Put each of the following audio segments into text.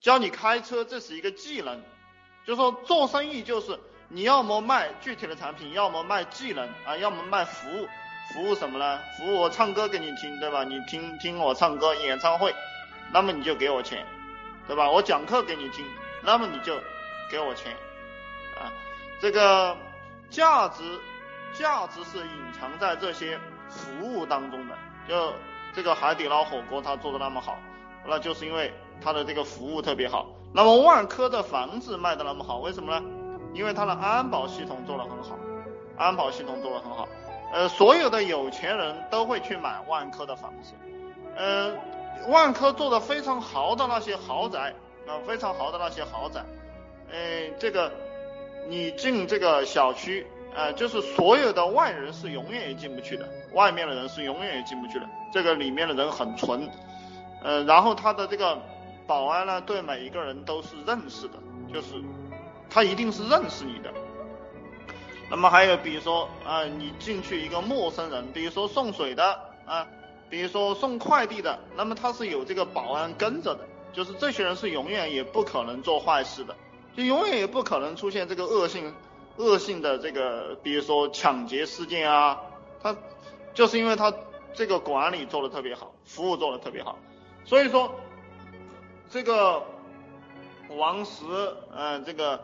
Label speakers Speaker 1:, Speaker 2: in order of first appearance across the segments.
Speaker 1: 教你开车，这是一个技能。就说做生意就是你要么卖具体的产品，要么卖技能啊，要么卖服务。服务什么呢？服务我唱歌给你听，对吧？你听听我唱歌演唱会，那么你就给我钱，对吧？我讲课给你听，那么你就给我钱啊。这个价值价值是隐藏在这些服务当中的。就这个海底捞火锅它做的那么好，那就是因为它的这个服务特别好。那么万科的房子卖的那么好，为什么呢？因为它的安保系统做的很好，安保系统做的很好。呃，所有的有钱人都会去买万科的房子，呃，万科做的非常豪的那些豪宅啊，非常豪的那些豪宅，呃，这个你进这个小区，呃，就是所有的外人是永远也进不去的，外面的人是永远也进不去的，这个里面的人很纯，呃，然后他的这个保安呢，对每一个人都是认识的，就是他一定是认识你的。那么还有比如说啊，你进去一个陌生人，比如说送水的啊，比如说送快递的，那么他是有这个保安跟着的，就是这些人是永远也不可能做坏事的，就永远也不可能出现这个恶性恶性的这个，比如说抢劫事件啊，他就是因为他这个管理做的特别好，服务做的特别好，所以说这个王石嗯这个。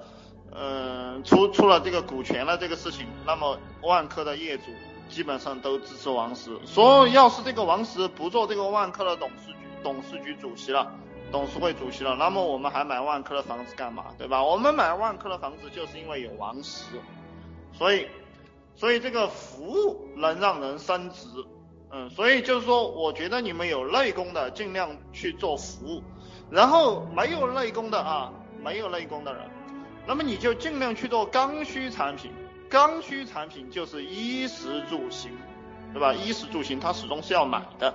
Speaker 1: 嗯，出出了这个股权了这个事情，那么万科的业主基本上都支持王石。说要是这个王石不做这个万科的董事局董事局主席了，董事会主席了，那么我们还买万科的房子干嘛？对吧？我们买万科的房子就是因为有王石，所以所以这个服务能让人升值。嗯，所以就是说，我觉得你们有内功的尽量去做服务，然后没有内功的啊，没有内功的人。那么你就尽量去做刚需产品，刚需产品就是衣食住行，对吧？衣食住行它始终是要买的，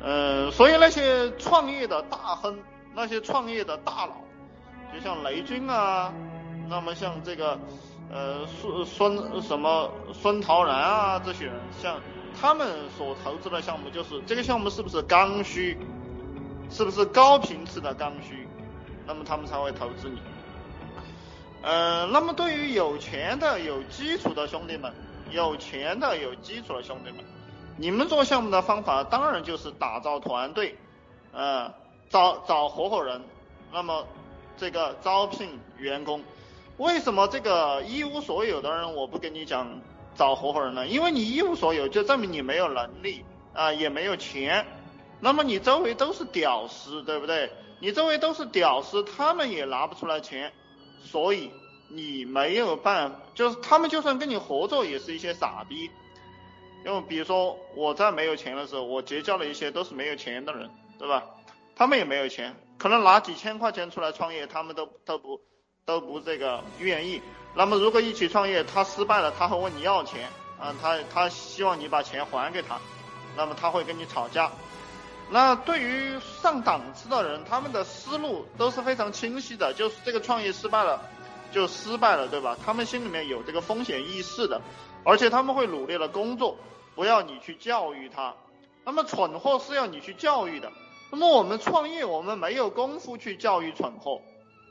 Speaker 1: 呃，所以那些创业的大亨，那些创业的大佬，就像雷军啊，那么像这个呃孙孙什么孙陶然啊这些人，像他们所投资的项目，就是这个项目是不是刚需，是不是高频次的刚需，那么他们才会投资你。呃，那么对于有钱的、有基础的兄弟们，有钱的、有基础的兄弟们，你们做项目的方法当然就是打造团队，呃，找找合伙人，那么这个招聘员工，为什么这个一无所有的人我不跟你讲找合伙人呢？因为你一无所有，就证明你没有能力啊，也没有钱，那么你周围都是屌丝，对不对？你周围都是屌丝，他们也拿不出来钱。所以你没有办法，就是他们就算跟你合作，也是一些傻逼。因为比如说我在没有钱的时候，我结交了一些都是没有钱的人，对吧？他们也没有钱，可能拿几千块钱出来创业，他们都都不都不这个愿意。那么如果一起创业，他失败了，他会问你要钱，啊，他他希望你把钱还给他，那么他会跟你吵架。那对于上档次的人，他们的思路都是非常清晰的，就是这个创业失败了，就失败了，对吧？他们心里面有这个风险意识的，而且他们会努力的工作，不要你去教育他。那么蠢货是要你去教育的。那么我们创业，我们没有功夫去教育蠢货，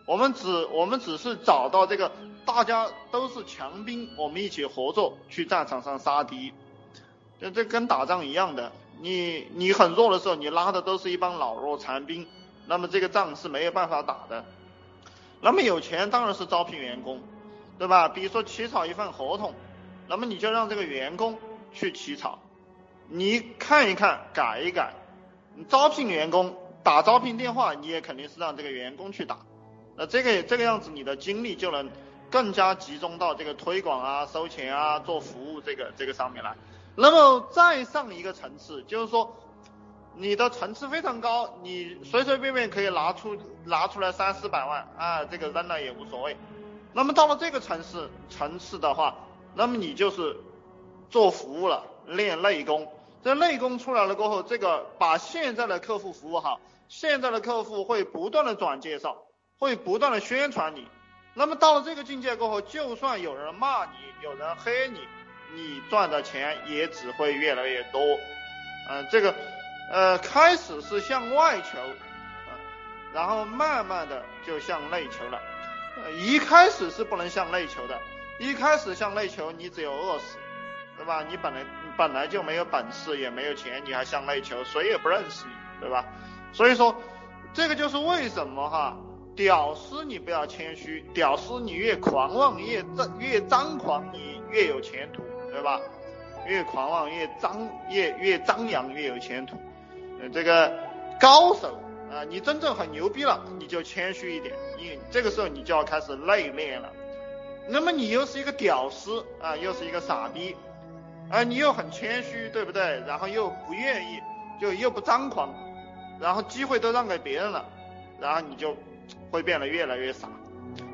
Speaker 1: 我们只我们只是找到这个大家都是强兵，我们一起合作去战场上杀敌，这这跟打仗一样的。你你很弱的时候，你拉的都是一帮老弱残兵，那么这个仗是没有办法打的。那么有钱当然是招聘员工，对吧？比如说起草一份合同，那么你就让这个员工去起草，你看一看，改一改。你招聘员工打招聘电话，你也肯定是让这个员工去打。那这个这个样子，你的精力就能更加集中到这个推广啊、收钱啊、做服务这个这个上面来。那么再上一个层次，就是说你的层次非常高，你随随便便可以拿出拿出来三四百万啊，这个扔了也无所谓。那么到了这个层次层次的话，那么你就是做服务了，练内功。这内功出来了过后，这个把现在的客户服务好，现在的客户会不断的转介绍，会不断的宣传你。那么到了这个境界过后，就算有人骂你，有人黑你。你赚的钱也只会越来越多，嗯，这个，呃，开始是向外求，然后慢慢的就向内求了。呃一开始是不能向内求的，一开始向内求，你只有饿死，对吧？你本来本来就没有本事，也没有钱，你还向内求，谁也不认识你，对吧？所以说，这个就是为什么哈，屌丝你不要谦虚，屌丝你越狂妄越张越张狂，你越有前途，对吧？越狂妄越张越越张扬越有前途。呃，这个高手。啊，你真正很牛逼了，你就谦虚一点，你这个时候你就要开始内敛了。那么你又是一个屌丝啊，又是一个傻逼，啊，你又很谦虚，对不对？然后又不愿意，就又不张狂，然后机会都让给别人了，然后你就会变得越来越少。